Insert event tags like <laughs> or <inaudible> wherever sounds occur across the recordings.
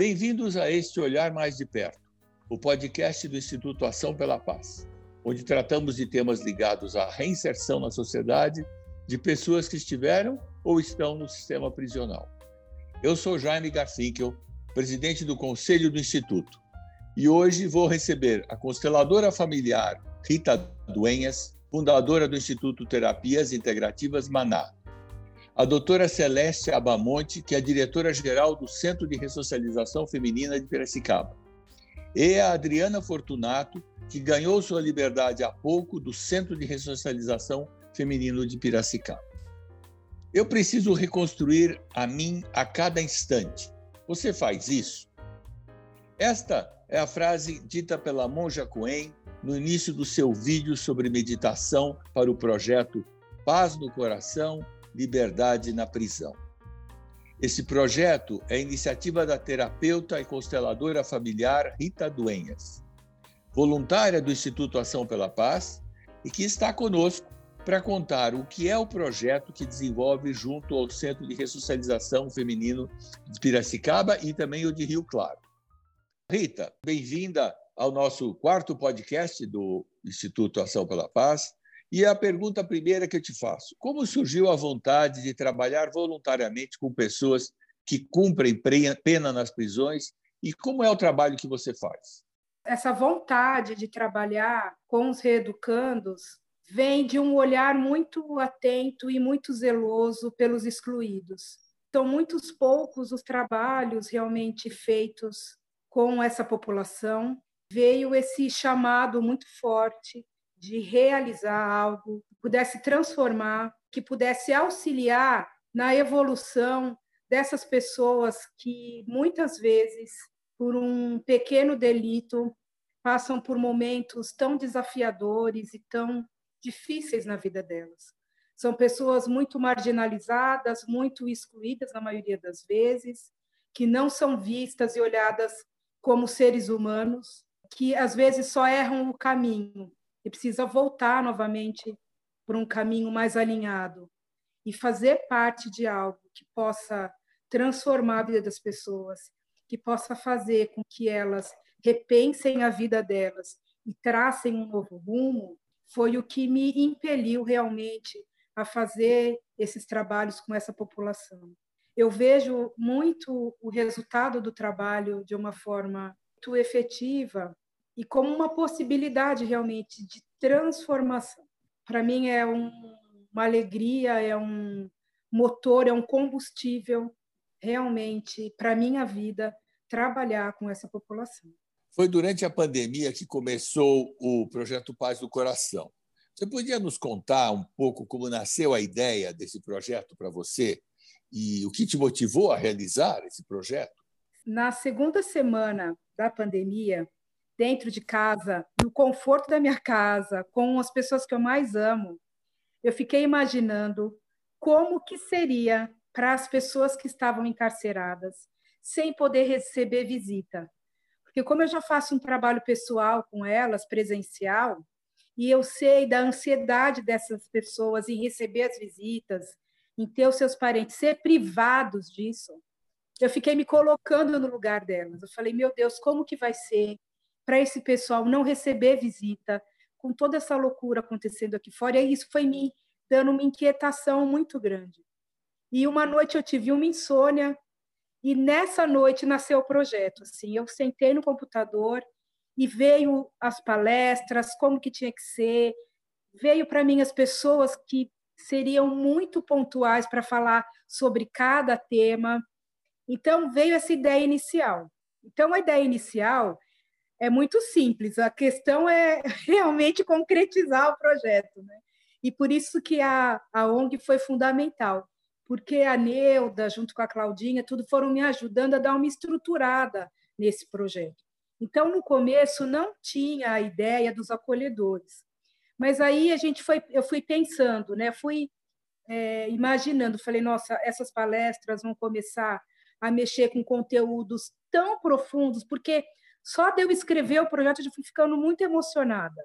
Bem-vindos a este Olhar Mais de Perto, o podcast do Instituto Ação pela Paz, onde tratamos de temas ligados à reinserção na sociedade de pessoas que estiveram ou estão no sistema prisional. Eu sou Jaime Garfinkel, presidente do Conselho do Instituto, e hoje vou receber a consteladora familiar Rita Duenhas, fundadora do Instituto Terapias Integrativas Maná, a doutora Celeste Abamonte, que é diretora-geral do Centro de Ressocialização Feminina de Piracicaba, e a Adriana Fortunato, que ganhou sua liberdade há pouco do Centro de Ressocialização Feminino de Piracicaba. Eu preciso reconstruir a mim a cada instante. Você faz isso? Esta é a frase dita pela Monja Coen no início do seu vídeo sobre meditação para o projeto Paz no Coração Liberdade na Prisão. Esse projeto é iniciativa da terapeuta e consteladora familiar Rita Duenhas, voluntária do Instituto Ação pela Paz e que está conosco para contar o que é o projeto que desenvolve junto ao Centro de Ressocialização Feminino de Piracicaba e também o de Rio Claro. Rita, bem-vinda ao nosso quarto podcast do Instituto Ação pela Paz. E a pergunta primeira que eu te faço: como surgiu a vontade de trabalhar voluntariamente com pessoas que cumprem pena nas prisões e como é o trabalho que você faz? Essa vontade de trabalhar com os reeducandos vem de um olhar muito atento e muito zeloso pelos excluídos. São muitos poucos os trabalhos realmente feitos com essa população. Veio esse chamado muito forte de realizar algo que pudesse transformar, que pudesse auxiliar na evolução dessas pessoas que muitas vezes, por um pequeno delito, passam por momentos tão desafiadores e tão difíceis na vida delas. São pessoas muito marginalizadas, muito excluídas na maioria das vezes, que não são vistas e olhadas como seres humanos, que às vezes só erram o caminho e precisa voltar novamente por um caminho mais alinhado e fazer parte de algo que possa transformar a vida das pessoas, que possa fazer com que elas repensem a vida delas e tracem um novo rumo, foi o que me impeliu realmente a fazer esses trabalhos com essa população. Eu vejo muito o resultado do trabalho de uma forma muito efetiva e como uma possibilidade realmente de transformação. Para mim é um, uma alegria, é um motor, é um combustível realmente para minha vida trabalhar com essa população. Foi durante a pandemia que começou o projeto Paz do Coração. Você podia nos contar um pouco como nasceu a ideia desse projeto para você e o que te motivou a realizar esse projeto? Na segunda semana da pandemia, dentro de casa, no conforto da minha casa, com as pessoas que eu mais amo, eu fiquei imaginando como que seria para as pessoas que estavam encarceradas, sem poder receber visita. Porque como eu já faço um trabalho pessoal com elas, presencial, e eu sei da ansiedade dessas pessoas em receber as visitas, em ter os seus parentes ser privados disso, eu fiquei me colocando no lugar delas. Eu falei, meu Deus, como que vai ser? Para esse pessoal não receber visita, com toda essa loucura acontecendo aqui fora, e isso foi me dando uma inquietação muito grande. E uma noite eu tive uma insônia, e nessa noite nasceu o projeto. Assim, eu sentei no computador e veio as palestras, como que tinha que ser, veio para mim as pessoas que seriam muito pontuais para falar sobre cada tema. Então veio essa ideia inicial. Então a ideia inicial é muito simples. A questão é <laughs> realmente concretizar o projeto, né? E por isso que a, a ONG foi fundamental, porque a Neuda, junto com a Claudinha, tudo foram me ajudando a dar uma estruturada nesse projeto. Então, no começo, não tinha a ideia dos acolhedores. Mas aí a gente foi, eu fui pensando, né? Fui é, imaginando, falei, nossa, essas palestras vão começar a mexer com conteúdos tão profundos, porque só de eu escrever o projeto, eu fui ficando muito emocionada.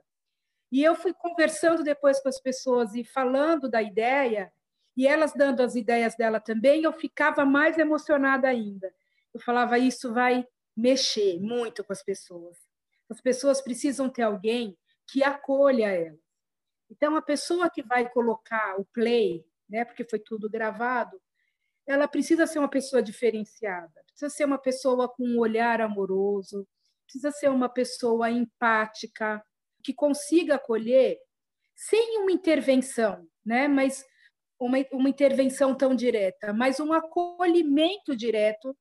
E eu fui conversando depois com as pessoas e falando da ideia, e elas dando as ideias dela também, eu ficava mais emocionada ainda. eu falava isso vai mexer muito com as pessoas. As pessoas precisam ter alguém que acolha elas. Então, a pessoa que vai colocar o play, né, porque foi tudo gravado, ela precisa ser uma pessoa diferenciada, precisa ser uma pessoa com um olhar amoroso, precisa ser uma pessoa empática, que consiga acolher sem uma intervenção, né, mas uma, uma intervenção tão direta, mas um acolhimento direto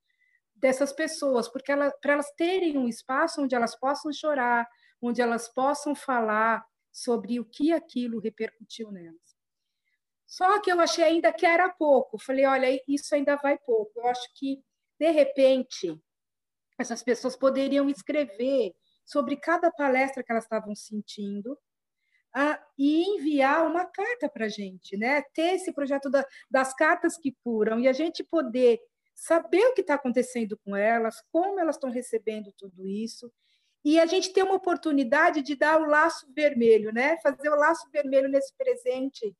dessas pessoas, porque ela, para elas terem um espaço onde elas possam chorar, onde elas possam falar sobre o que aquilo repercutiu nelas. Só que eu achei ainda que era pouco. Falei, olha, isso ainda vai pouco. Eu acho que, de repente, essas pessoas poderiam escrever sobre cada palestra que elas estavam sentindo ah, e enviar uma carta para a gente, né? Ter esse projeto da, das cartas que curam e a gente poder saber o que está acontecendo com elas, como elas estão recebendo tudo isso, e a gente ter uma oportunidade de dar o laço vermelho, né? Fazer o laço vermelho nesse presente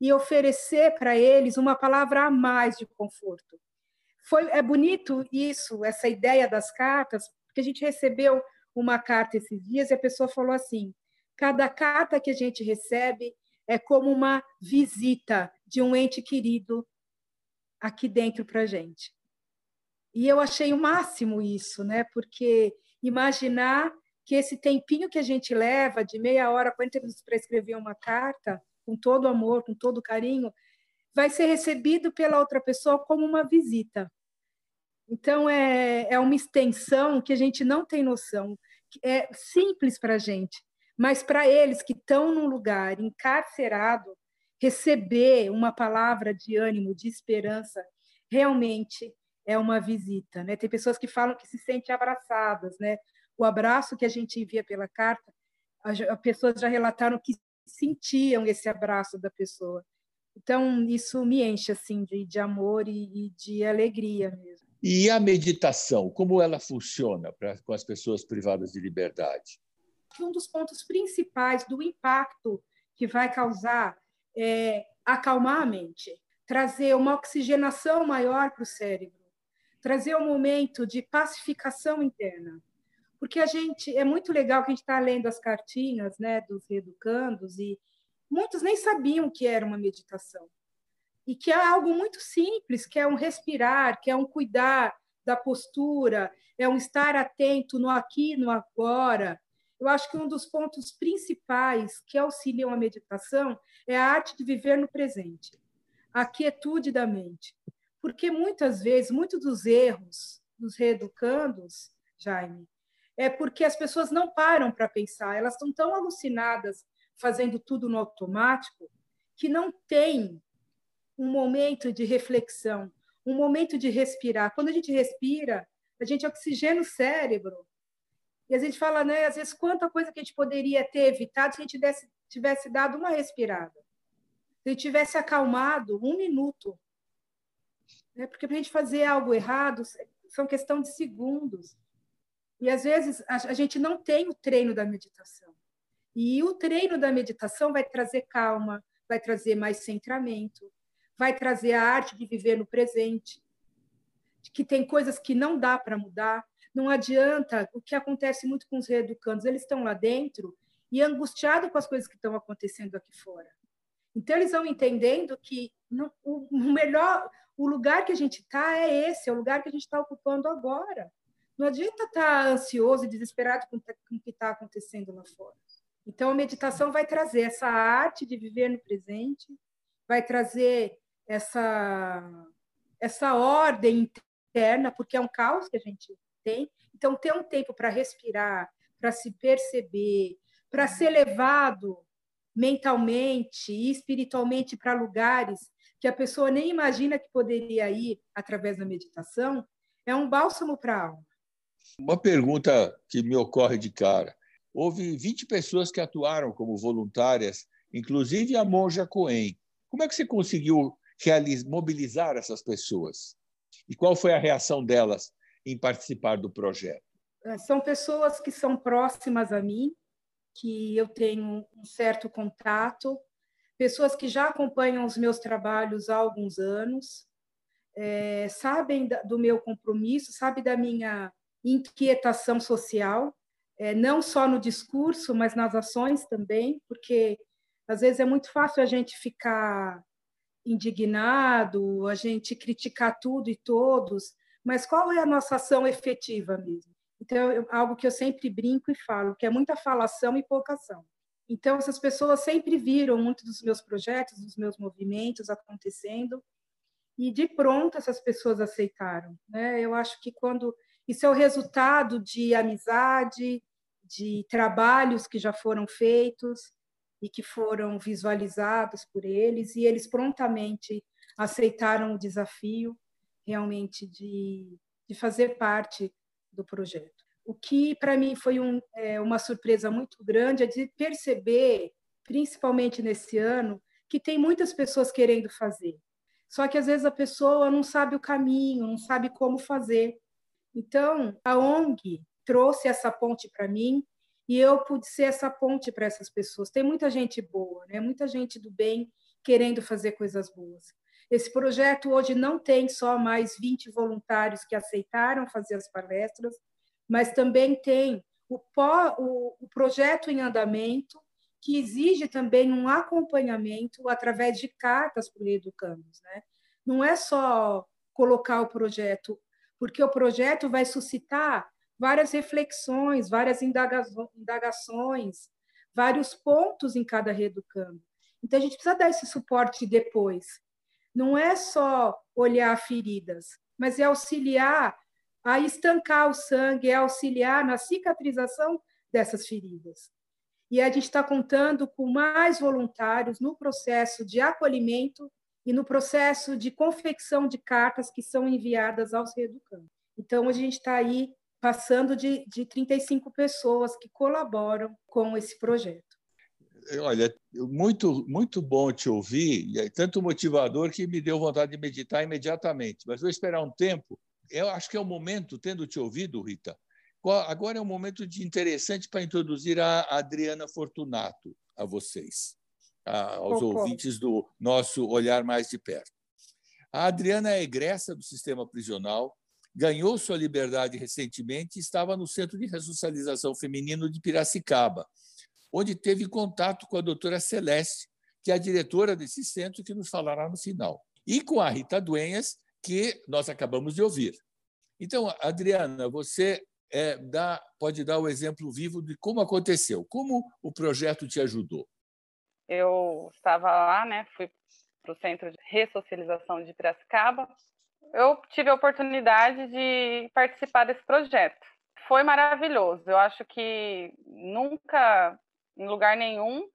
e oferecer para eles uma palavra a mais de conforto. Foi é bonito isso, essa ideia das cartas, porque a gente recebeu uma carta esses dias e a pessoa falou assim: cada carta que a gente recebe é como uma visita de um ente querido aqui dentro para a gente. E eu achei o máximo isso, né? Porque imaginar que esse tempinho que a gente leva, de meia hora, 40 minutos para escrever uma carta, com todo amor, com todo carinho, vai ser recebido pela outra pessoa como uma visita. Então, é, é uma extensão que a gente não tem noção. É simples para a gente, mas para eles que estão num lugar encarcerado, receber uma palavra de ânimo, de esperança, realmente é uma visita, né? Tem pessoas que falam que se sentem abraçadas, né? O abraço que a gente envia pela carta, as pessoas já relataram que sentiam esse abraço da pessoa. Então, isso me enche assim de, de amor e, e de alegria mesmo. E a meditação, como ela funciona pra, com as pessoas privadas de liberdade? Um dos pontos principais do impacto que vai causar é acalmar a mente, trazer uma oxigenação maior para o cérebro trazer um momento de pacificação interna. Porque a gente é muito legal que a gente está lendo as cartinhas né, dos reeducandos e muitos nem sabiam que era uma meditação. E que é algo muito simples, que é um respirar, que é um cuidar da postura, é um estar atento no aqui, no agora. Eu acho que um dos pontos principais que auxiliam a meditação é a arte de viver no presente, a quietude da mente. Porque muitas vezes, muitos dos erros dos reeducandos, Jaime, é porque as pessoas não param para pensar, elas estão tão alucinadas fazendo tudo no automático que não tem um momento de reflexão, um momento de respirar. Quando a gente respira, a gente oxigena o cérebro. E a gente fala, né, às vezes, quanta coisa que a gente poderia ter evitado se a gente tivesse, tivesse dado uma respirada. Se a gente tivesse acalmado um minuto né? Porque para a gente fazer algo errado, são questão de segundos. E às vezes a gente não tem o treino da meditação. E o treino da meditação vai trazer calma, vai trazer mais centramento, vai trazer a arte de viver no presente, que tem coisas que não dá para mudar. Não adianta o que acontece muito com os reeducandos, eles estão lá dentro e angustiados com as coisas que estão acontecendo aqui fora. Então eles vão entendendo que o melhor, o lugar que a gente está é esse, é o lugar que a gente está ocupando agora. Não adianta estar tá ansioso e desesperado com, com o que está acontecendo lá fora. Então, a meditação vai trazer essa arte de viver no presente, vai trazer essa, essa ordem interna, porque é um caos que a gente tem. Então, ter um tempo para respirar, para se perceber, para ser levado mentalmente e espiritualmente para lugares que a pessoa nem imagina que poderia ir através da meditação, é um bálsamo para a alma. Uma pergunta que me ocorre de cara. Houve 20 pessoas que atuaram como voluntárias, inclusive a monja Coen. Como é que você conseguiu mobilizar essas pessoas? E qual foi a reação delas em participar do projeto? É, são pessoas que são próximas a mim, que eu tenho um certo contato, pessoas que já acompanham os meus trabalhos há alguns anos, é, sabem do meu compromisso, sabem da minha inquietação social, é, não só no discurso, mas nas ações também, porque às vezes é muito fácil a gente ficar indignado, a gente criticar tudo e todos, mas qual é a nossa ação efetiva mesmo? Então, é algo que eu sempre brinco e falo, que é muita falação e pouca ação. Então, essas pessoas sempre viram muito dos meus projetos, dos meus movimentos acontecendo, e de pronto essas pessoas aceitaram. Né? Eu acho que quando isso é o resultado de amizade, de trabalhos que já foram feitos e que foram visualizados por eles, e eles prontamente aceitaram o desafio realmente de, de fazer parte do projeto. O que para mim foi um, é, uma surpresa muito grande é de perceber, principalmente nesse ano, que tem muitas pessoas querendo fazer. Só que às vezes a pessoa não sabe o caminho, não sabe como fazer. Então, a ONG trouxe essa ponte para mim e eu pude ser essa ponte para essas pessoas. Tem muita gente boa, né? Muita gente do bem querendo fazer coisas boas. Esse projeto hoje não tem só mais 20 voluntários que aceitaram fazer as palestras, mas também tem o, o, o projeto em andamento, que exige também um acompanhamento através de cartas para o Educandos. Né? Não é só colocar o projeto, porque o projeto vai suscitar várias reflexões, várias indagações, vários pontos em cada reeducando. Então, a gente precisa dar esse suporte depois não é só olhar feridas, mas é auxiliar a estancar o sangue, é auxiliar na cicatrização dessas feridas. E a gente está contando com mais voluntários no processo de acolhimento e no processo de confecção de cartas que são enviadas aos reeducantes. Então, a gente está aí passando de, de 35 pessoas que colaboram com esse projeto. Olha, muito, muito bom te ouvir, e é tanto motivador que me deu vontade de meditar imediatamente. Mas vou esperar um tempo. Eu acho que é o momento, tendo te ouvido, Rita, agora é um momento de interessante para introduzir a Adriana Fortunato a vocês, aos ouvintes do nosso Olhar Mais de Perto. A Adriana é egressa do sistema prisional, ganhou sua liberdade recentemente e estava no Centro de Ressocialização Feminino de Piracicaba onde teve contato com a doutora Celeste, que é a diretora desse centro, que nos falará no final, e com a Rita Duenhas, que nós acabamos de ouvir. Então, Adriana, você é, dá, pode dar o exemplo vivo de como aconteceu, como o projeto te ajudou. Eu estava lá, né, fui para o Centro de Ressocialização de Piracicaba. Eu tive a oportunidade de participar desse projeto. Foi maravilhoso. Eu acho que nunca em lugar nenhum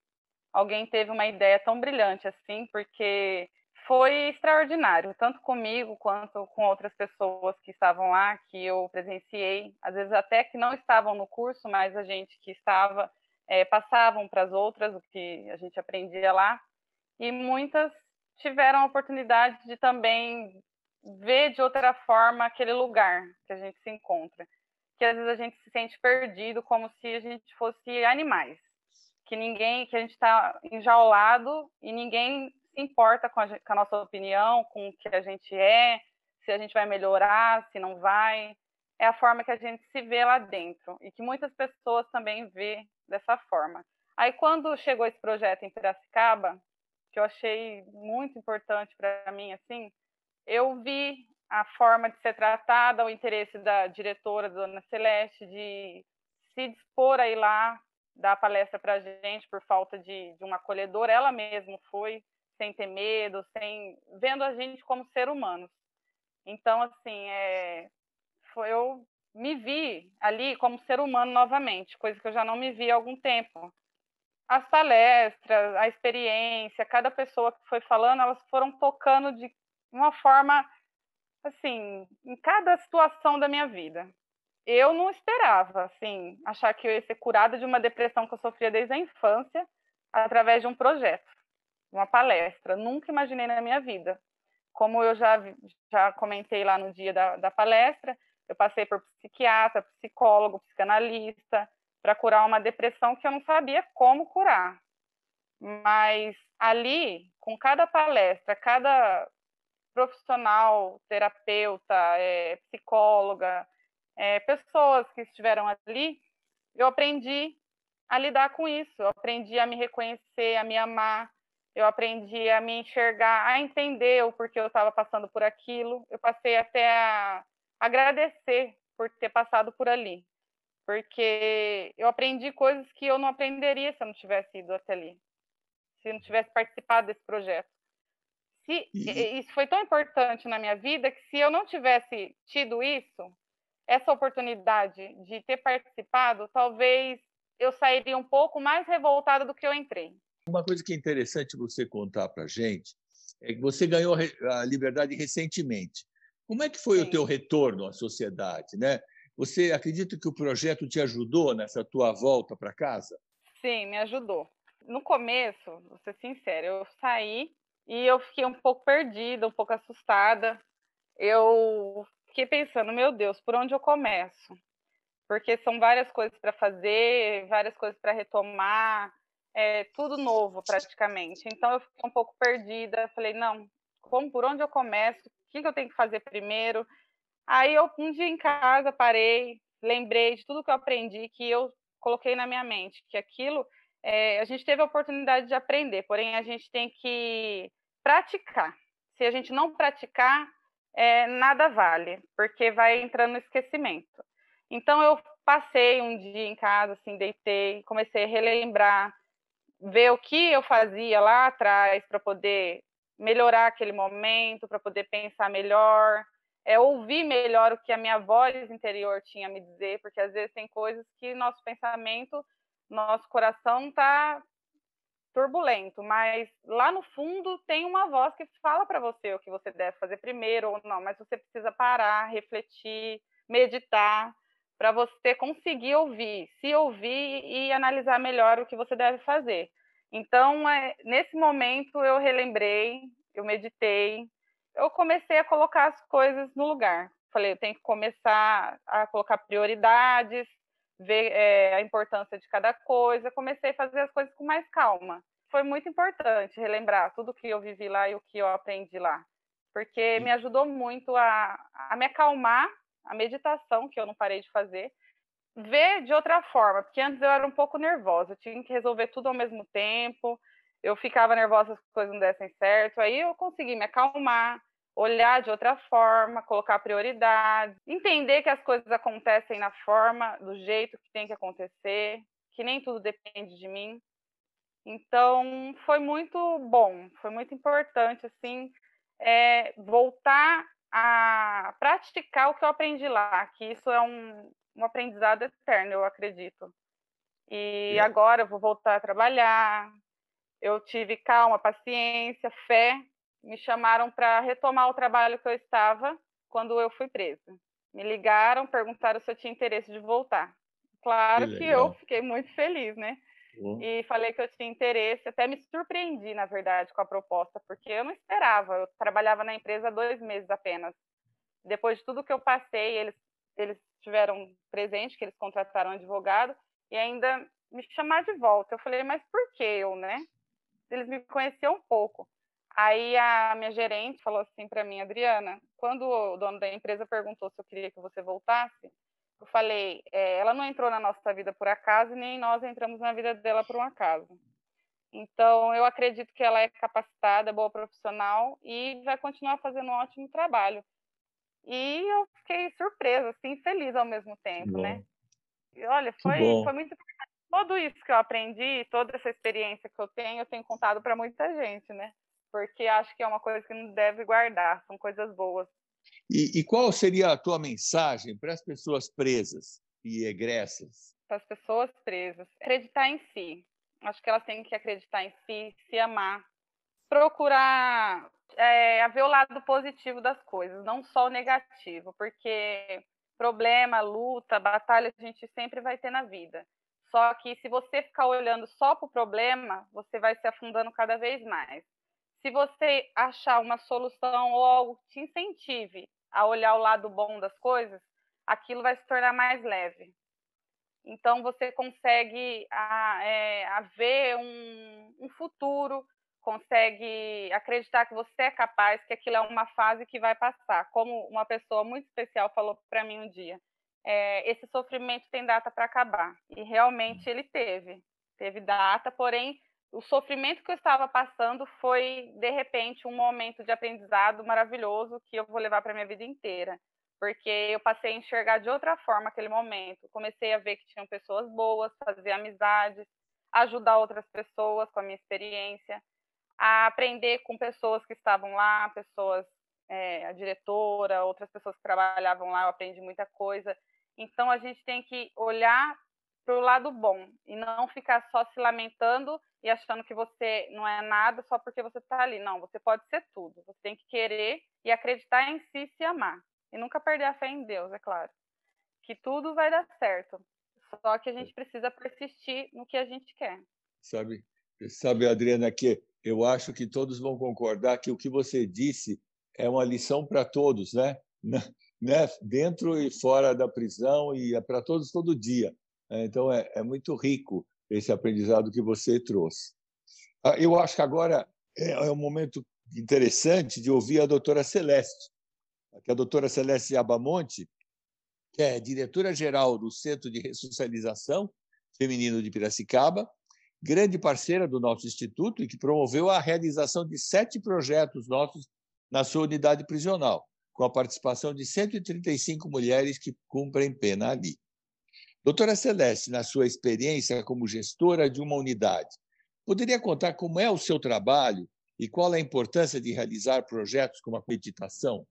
alguém teve uma ideia tão brilhante assim, porque foi extraordinário, tanto comigo quanto com outras pessoas que estavam lá, que eu presenciei, às vezes até que não estavam no curso, mas a gente que estava é, passavam para as outras o que a gente aprendia lá, e muitas tiveram a oportunidade de também ver de outra forma aquele lugar que a gente se encontra, que às vezes a gente se sente perdido, como se a gente fosse animais que ninguém, que a gente está enjaulado e ninguém se importa com a, com a, nossa opinião, com o que a gente é, se a gente vai melhorar, se não vai. É a forma que a gente se vê lá dentro e que muitas pessoas também vê dessa forma. Aí quando chegou esse projeto em Piracicaba, que eu achei muito importante para mim, assim, eu vi a forma de ser tratada, o interesse da diretora, Dona Celeste, de se dispor a ir lá dar palestra para a gente por falta de, de um acolhedor, ela mesma foi, sem ter medo, sem vendo a gente como ser humanos. Então, assim, é, foi, eu me vi ali como ser humano novamente, coisa que eu já não me vi há algum tempo. As palestras, a experiência, cada pessoa que foi falando, elas foram tocando de uma forma, assim, em cada situação da minha vida eu não esperava, assim, achar que eu ia ser curada de uma depressão que eu sofria desde a infância através de um projeto, uma palestra. Nunca imaginei na minha vida. Como eu já, já comentei lá no dia da, da palestra, eu passei por psiquiatra, psicólogo, psicanalista, para curar uma depressão que eu não sabia como curar. Mas ali, com cada palestra, cada profissional, terapeuta, é, psicóloga, é, pessoas que estiveram ali, eu aprendi a lidar com isso, eu aprendi a me reconhecer, a me amar, eu aprendi a me enxergar, a entender o porquê eu estava passando por aquilo, eu passei até a agradecer por ter passado por ali, porque eu aprendi coisas que eu não aprenderia se eu não tivesse ido até ali, se eu não tivesse participado desse projeto. Se, isso foi tão importante na minha vida que se eu não tivesse tido isso, essa oportunidade de ter participado, talvez eu sairia um pouco mais revoltada do que eu entrei. Uma coisa que é interessante você contar para a gente é que você ganhou a liberdade recentemente. Como é que foi Sim. o teu retorno à sociedade, né? Você acredita que o projeto te ajudou nessa tua volta para casa? Sim, me ajudou. No começo, vou ser sincera, eu saí e eu fiquei um pouco perdida, um pouco assustada. Eu fiquei pensando, meu Deus, por onde eu começo? Porque são várias coisas para fazer, várias coisas para retomar, é tudo novo praticamente. Então eu fiquei um pouco perdida, falei, não, como por onde eu começo? O que, que eu tenho que fazer primeiro? Aí eu um dia em casa parei, lembrei de tudo que eu aprendi, que eu coloquei na minha mente, que aquilo é, a gente teve a oportunidade de aprender, porém a gente tem que praticar. Se a gente não praticar, é, nada vale, porque vai entrando no esquecimento. Então eu passei um dia em casa, assim, deitei, comecei a relembrar, ver o que eu fazia lá atrás para poder melhorar aquele momento, para poder pensar melhor, é ouvir melhor o que a minha voz interior tinha a me dizer, porque às vezes tem coisas que nosso pensamento, nosso coração está turbulento, mas lá no fundo tem uma voz que fala para você o que você deve fazer primeiro ou não, mas você precisa parar, refletir, meditar para você conseguir ouvir, se ouvir e analisar melhor o que você deve fazer. Então, é, nesse momento eu relembrei, eu meditei, eu comecei a colocar as coisas no lugar. Falei, eu tenho que começar a colocar prioridades, ver é, a importância de cada coisa, comecei a fazer as coisas com mais calma. Foi muito importante relembrar tudo que eu vivi lá e o que eu aprendi lá, porque me ajudou muito a, a me acalmar, a meditação, que eu não parei de fazer, ver de outra forma, porque antes eu era um pouco nervosa, eu tinha que resolver tudo ao mesmo tempo, eu ficava nervosa se as coisas não dessem certo, aí eu consegui me acalmar, olhar de outra forma, colocar prioridade, entender que as coisas acontecem na forma, do jeito que tem que acontecer, que nem tudo depende de mim. Então, foi muito bom, foi muito importante, assim, é, voltar a praticar o que eu aprendi lá, que isso é um, um aprendizado eterno, eu acredito. E é. agora eu vou voltar a trabalhar. Eu tive calma, paciência, fé me chamaram para retomar o trabalho que eu estava quando eu fui presa. Me ligaram, perguntaram se eu tinha interesse de voltar. Claro que, que eu fiquei muito feliz, né? Uhum. E falei que eu tinha interesse, até me surpreendi, na verdade, com a proposta, porque eu não esperava. Eu trabalhava na empresa dois meses apenas. Depois de tudo que eu passei, eles, eles tiveram presente, que eles contrataram um advogado, e ainda me chamar de volta. Eu falei, mas por que eu, né? Eles me conheciam um pouco. Aí a minha gerente falou assim para mim, Adriana, quando o dono da empresa perguntou se eu queria que você voltasse, eu falei, é, ela não entrou na nossa vida por acaso, nem nós entramos na vida dela por um acaso. Então, eu acredito que ela é capacitada, boa profissional e vai continuar fazendo um ótimo trabalho. E eu fiquei surpresa, assim, feliz ao mesmo tempo, né? E olha, foi, foi muito Tudo isso que eu aprendi, toda essa experiência que eu tenho, eu tenho contado para muita gente, né? Porque acho que é uma coisa que não deve guardar, são coisas boas. E, e qual seria a tua mensagem para as pessoas presas e egressas? Para as pessoas presas, acreditar em si. Acho que elas têm que acreditar em si, se amar, procurar é, ver o lado positivo das coisas, não só o negativo, porque problema, luta, batalha a gente sempre vai ter na vida. Só que se você ficar olhando só para o problema, você vai se afundando cada vez mais se você achar uma solução ou algo que te incentive a olhar o lado bom das coisas, aquilo vai se tornar mais leve. Então, você consegue a, é, a ver um, um futuro, consegue acreditar que você é capaz, que aquilo é uma fase que vai passar. Como uma pessoa muito especial falou para mim um dia, é, esse sofrimento tem data para acabar. E realmente ele teve, teve data, porém o sofrimento que eu estava passando foi de repente um momento de aprendizado maravilhoso que eu vou levar para minha vida inteira, porque eu passei a enxergar de outra forma aquele momento. Comecei a ver que tinham pessoas boas, fazer amizades, ajudar outras pessoas com a minha experiência a aprender com pessoas que estavam lá, pessoas, é, a diretora, outras pessoas que trabalhavam lá, eu aprendi muita coisa. Então a gente tem que olhar para o lado bom e não ficar só se lamentando e achando que você não é nada só porque você está ali. Não, você pode ser tudo. Você tem que querer e acreditar em si e se amar. E nunca perder a fé em Deus, é claro. Que tudo vai dar certo. Só que a gente precisa persistir no que a gente quer. Sabe, sabe Adriana, que eu acho que todos vão concordar que o que você disse é uma lição para todos, né? <laughs> né? Dentro e fora da prisão e é para todos todo dia. Né? Então é, é muito rico esse aprendizado que você trouxe. Ah, eu acho que agora é, é um momento interessante de ouvir a doutora Celeste, que a doutora Celeste Abamonte, que é diretora-geral do Centro de Ressocialização Feminino de Piracicaba, grande parceira do nosso instituto e que promoveu a realização de sete projetos nossos na sua unidade prisional, com a participação de 135 mulheres que cumprem pena ali. Doutora Celeste, na sua experiência como gestora de uma unidade, poderia contar como é o seu trabalho e qual a importância de realizar projetos como a meditação?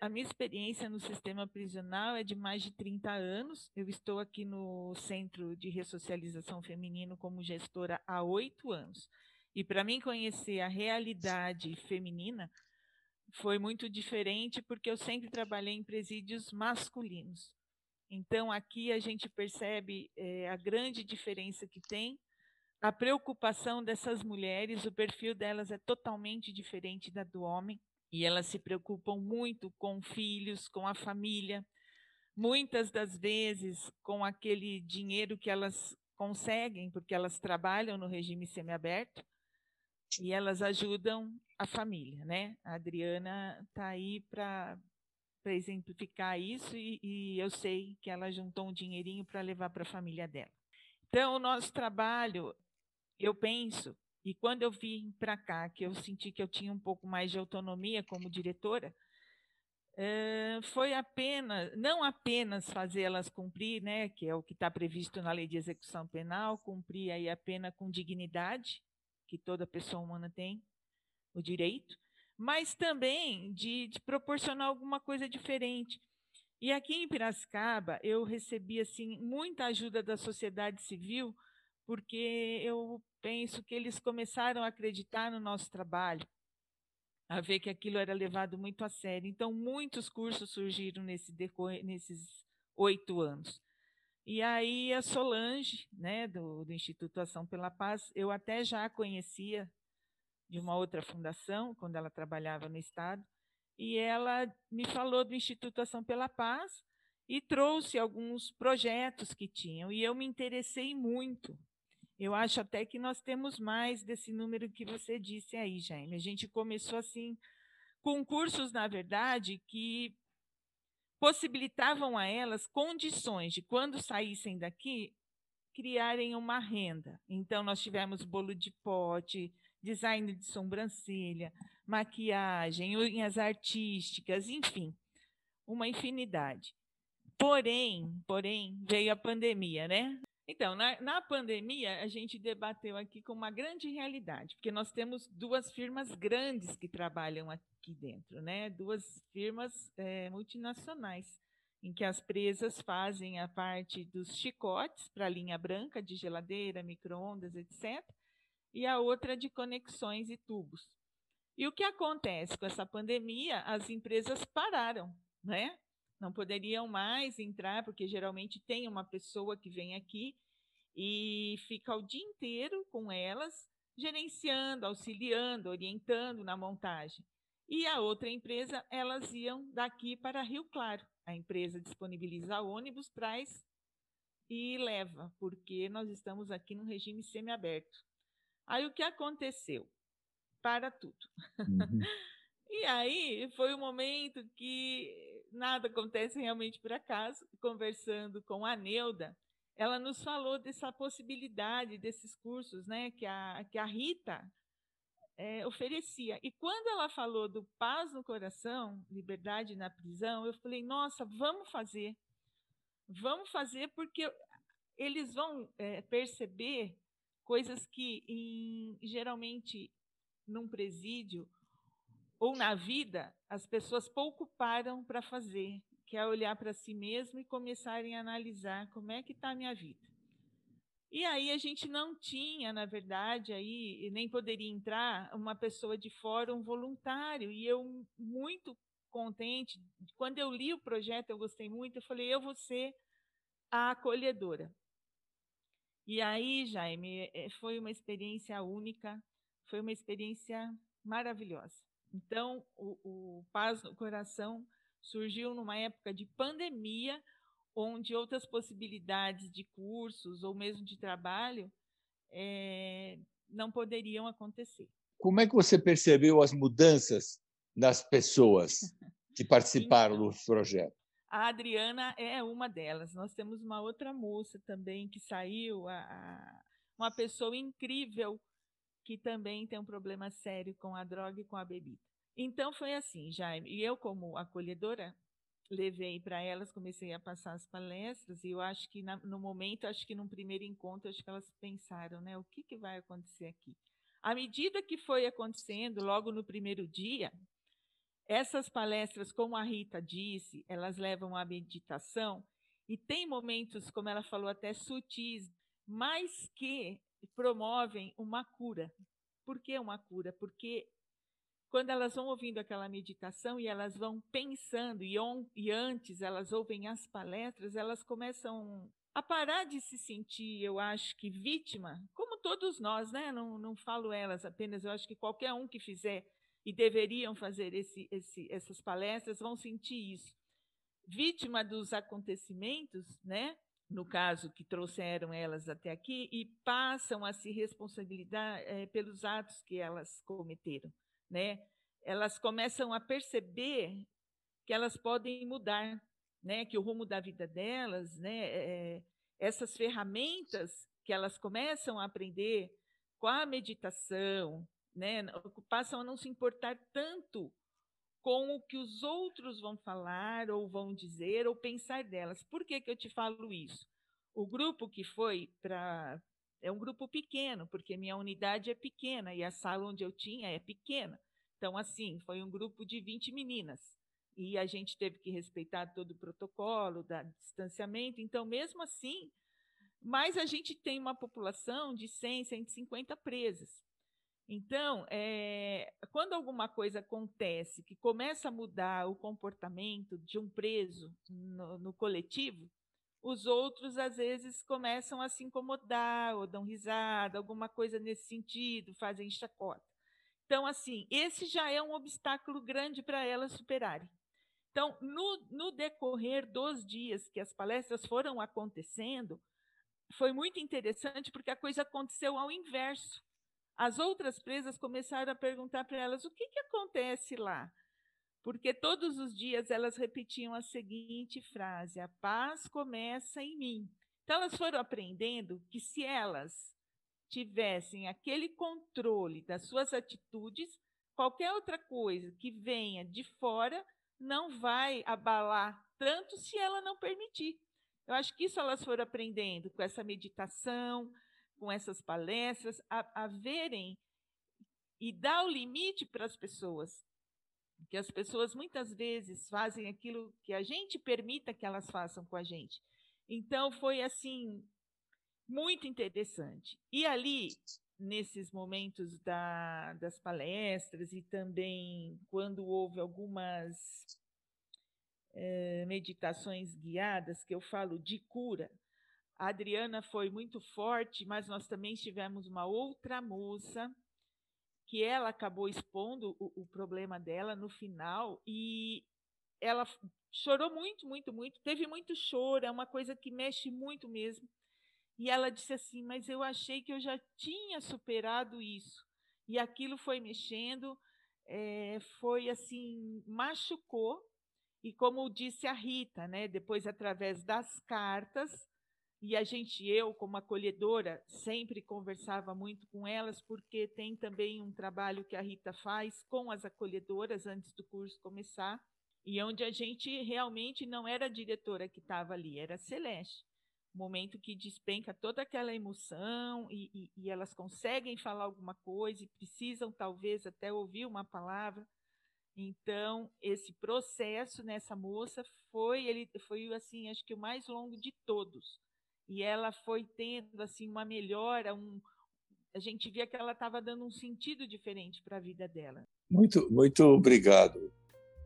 A minha experiência no sistema prisional é de mais de 30 anos. Eu estou aqui no Centro de Ressocialização Feminino como gestora há oito anos. E para mim conhecer a realidade feminina foi muito diferente, porque eu sempre trabalhei em presídios masculinos. Então, aqui a gente percebe é, a grande diferença que tem, a preocupação dessas mulheres, o perfil delas é totalmente diferente da do homem e elas se preocupam muito com filhos, com a família, muitas das vezes com aquele dinheiro que elas conseguem, porque elas trabalham no regime semiaberto e elas ajudam a família, né? A Adriana está aí para exemplificar isso e, e eu sei que ela juntou um dinheirinho para levar para a família dela. Então, o nosso trabalho, eu penso e quando eu vim para cá, que eu senti que eu tinha um pouco mais de autonomia como diretora, foi apenas, não apenas fazê-las cumprir, né, que é o que está previsto na lei de execução penal, cumprir aí a pena com dignidade, que toda pessoa humana tem o direito, mas também de, de proporcionar alguma coisa diferente. E aqui em Piracicaba, eu recebi assim muita ajuda da sociedade civil, porque eu penso que eles começaram a acreditar no nosso trabalho, a ver que aquilo era levado muito a sério. Então, muitos cursos surgiram nesse nesses oito anos. E aí a Solange, né, do, do Instituto Ação pela Paz, eu até já a conhecia de uma outra fundação, quando ela trabalhava no Estado, e ela me falou do Instituto Ação pela Paz e trouxe alguns projetos que tinham, e eu me interessei muito eu acho até que nós temos mais desse número que você disse aí, Jaime. A gente começou assim com cursos, na verdade, que possibilitavam a elas condições de quando saíssem daqui criarem uma renda. Então nós tivemos bolo de pote, design de sobrancelha, maquiagem, unhas artísticas, enfim, uma infinidade. Porém, porém, veio a pandemia, né? Então, na, na, pandemia, a gente debateu aqui com uma grande realidade, porque nós temos duas firmas grandes que trabalham aqui dentro, né? duas firmas é, multinacionais, em que as presas fazem a parte dos chicotes para a linha branca de geladeira, micro-ondas, etc., e a outra de conexões e tubos. E o que acontece com essa pandemia? As empresas pararam, né? não poderiam mais entrar, porque geralmente tem uma pessoa que vem aqui e fica o dia inteiro com elas, gerenciando, auxiliando, orientando na montagem. E a outra empresa, elas iam daqui para Rio Claro. A empresa disponibiliza ônibus, traz e leva, porque nós estamos aqui no regime semiaberto. Aí o que aconteceu? para tudo. Uhum. <laughs> e aí foi um momento que nada acontece realmente por acaso. Conversando com a Neuda, ela nos falou dessa possibilidade desses cursos, né, que a, que a Rita é, oferecia. E quando ela falou do paz no coração, liberdade na prisão, eu falei, nossa, vamos fazer. Vamos fazer porque eles vão é, perceber coisas que em, geralmente num presídio ou na vida as pessoas pouco param para fazer, que é olhar para si mesmo e começarem a analisar como é que está a minha vida. E aí a gente não tinha, na verdade, aí nem poderia entrar uma pessoa de fora, um voluntário. E eu muito contente, quando eu li o projeto, eu gostei muito, eu falei, eu vou ser a acolhedora. E aí, Jaime, eh, foi uma experiência única, foi uma experiência maravilhosa. Então, o, o Paz no Coração surgiu numa época de pandemia, onde outras possibilidades de cursos ou mesmo de trabalho é, não poderiam acontecer. Como é que você percebeu as mudanças nas pessoas que <laughs> participaram então, do projeto? A Adriana é uma delas. Nós temos uma outra moça também que saiu, a, a, uma pessoa incrível que também tem um problema sério com a droga e com a bebida. Então foi assim, Jaime. E eu, como acolhedora, levei para elas, comecei a passar as palestras, e eu acho que na, no momento, acho que num primeiro encontro, acho que elas pensaram, né, o que, que vai acontecer aqui? À medida que foi acontecendo, logo no primeiro dia, essas palestras, como a Rita disse, elas levam à meditação e tem momentos, como ela falou, até sutis, mas que promovem uma cura. Por que uma cura? Porque quando elas vão ouvindo aquela meditação e elas vão pensando, e, on, e antes elas ouvem as palestras, elas começam a parar de se sentir, eu acho que vítima, como todos nós, né? Não, não falo elas apenas, eu acho que qualquer um que fizer e deveriam fazer esse, esse, essas palestras vão sentir isso. Vítima dos acontecimentos, né? no caso que trouxeram elas até aqui, e passam a se responsabilizar é, pelos atos que elas cometeram. Né? Elas começam a perceber que elas podem mudar, né? que o rumo da vida delas, né? É, essas ferramentas que elas começam a aprender com a meditação, né, passam a não se importar tanto com o que os outros vão falar, ou vão dizer, ou pensar delas. Por que, que eu te falo isso? O grupo que foi para. É um grupo pequeno, porque minha unidade é pequena e a sala onde eu tinha é pequena. Então, assim, foi um grupo de 20 meninas. E a gente teve que respeitar todo o protocolo da distanciamento. Então, mesmo assim, mas a gente tem uma população de 100, 150 presas. Então, é, quando alguma coisa acontece que começa a mudar o comportamento de um preso no, no coletivo, os outros às vezes começam a se incomodar ou dão risada, alguma coisa nesse sentido, fazem chacota. Então, assim, esse já é um obstáculo grande para elas superarem. Então, no, no, decorrer dos dias que as palestras foram acontecendo, foi muito interessante porque a coisa aconteceu ao inverso. As outras presas começaram a perguntar para elas o que, que acontece lá. Porque todos os dias elas repetiam a seguinte frase: a paz começa em mim. Então elas foram aprendendo que se elas tivessem aquele controle das suas atitudes, qualquer outra coisa que venha de fora não vai abalar tanto se ela não permitir. Eu acho que isso elas foram aprendendo com essa meditação, com essas palestras, a, a verem e dar o limite para as pessoas. Que as pessoas muitas vezes fazem aquilo que a gente permita que elas façam com a gente. Então, foi assim, muito interessante. E ali, nesses momentos da, das palestras e também quando houve algumas eh, meditações guiadas, que eu falo de cura, a Adriana foi muito forte, mas nós também tivemos uma outra moça que ela acabou expondo o, o problema dela no final e ela chorou muito, muito, muito. Teve muito choro, é uma coisa que mexe muito mesmo. E ela disse assim: Mas eu achei que eu já tinha superado isso. e aquilo foi mexendo, é, foi assim, machucou, e como disse a Rita, né, depois através das cartas, e a gente, eu como acolhedora, sempre conversava muito com elas, porque tem também um trabalho que a Rita faz com as acolhedoras antes do curso começar, e onde a gente realmente não era a diretora que estava ali, era a Celeste. Momento que despenca toda aquela emoção e, e, e elas conseguem falar alguma coisa e precisam talvez até ouvir uma palavra. Então, esse processo nessa moça foi, ele foi assim, acho que o mais longo de todos. E ela foi tendo assim uma melhora, um, a gente via que ela estava dando um sentido diferente para a vida dela. Muito, muito obrigado,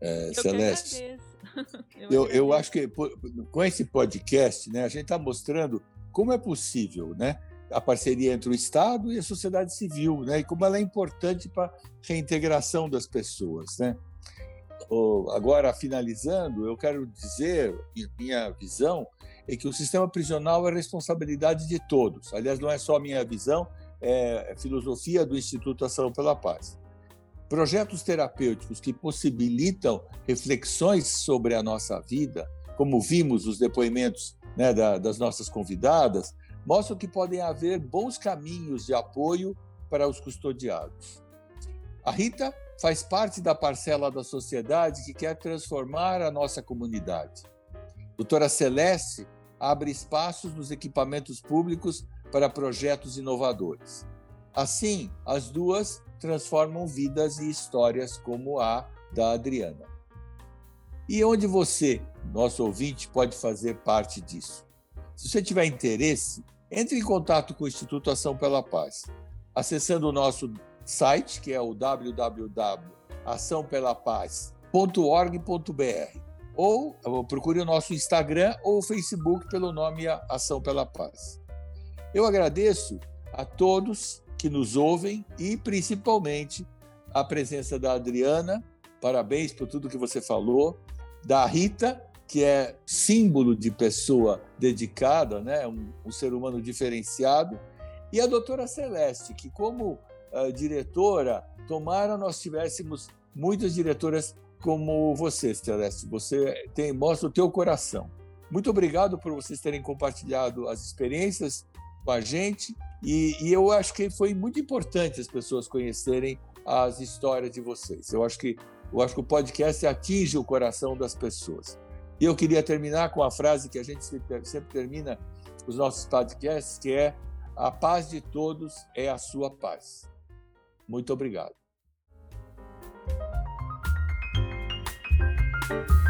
é, eu Celeste. <laughs> eu, eu, eu, acho que com esse podcast, né, a gente está mostrando como é possível, né, a parceria entre o Estado e a sociedade civil, né, e como ela é importante para a reintegração das pessoas, né. Agora, finalizando, eu quero dizer, minha visão é que o sistema prisional é responsabilidade de todos. Aliás, não é só a minha visão, é filosofia do Instituto Ação pela Paz projetos terapêuticos que possibilitam reflexões sobre a nossa vida, como vimos os depoimentos né, da, das nossas convidadas, mostram que podem haver bons caminhos de apoio para os custodiados. A Rita faz parte da parcela da sociedade que quer transformar a nossa comunidade. Doutora Celeste abre espaços nos equipamentos públicos para projetos inovadores. Assim, as duas transformam vidas e histórias como a da Adriana. E onde você, nosso ouvinte, pode fazer parte disso? Se você tiver interesse, entre em contato com o Instituto Ação pela Paz, acessando o nosso site, que é o www.açãopelapaz.org.br, ou procure o nosso Instagram ou Facebook pelo nome Ação pela Paz. Eu agradeço a todos que nos ouvem e principalmente a presença da Adriana. Parabéns por tudo que você falou. Da Rita, que é símbolo de pessoa dedicada, né? um, um ser humano diferenciado. E a doutora Celeste, que, como uh, diretora, tomara nós tivéssemos muitas diretoras como você, Celeste. Você tem, mostra o teu coração. Muito obrigado por vocês terem compartilhado as experiências com a gente e, e, eu acho que foi muito importante as pessoas conhecerem as histórias de vocês. Eu acho que eu acho que o podcast atinge o coração das pessoas. E eu queria terminar com a frase que a gente sempre termina os nossos podcasts, que é a paz de todos é a sua paz. Muito obrigado. you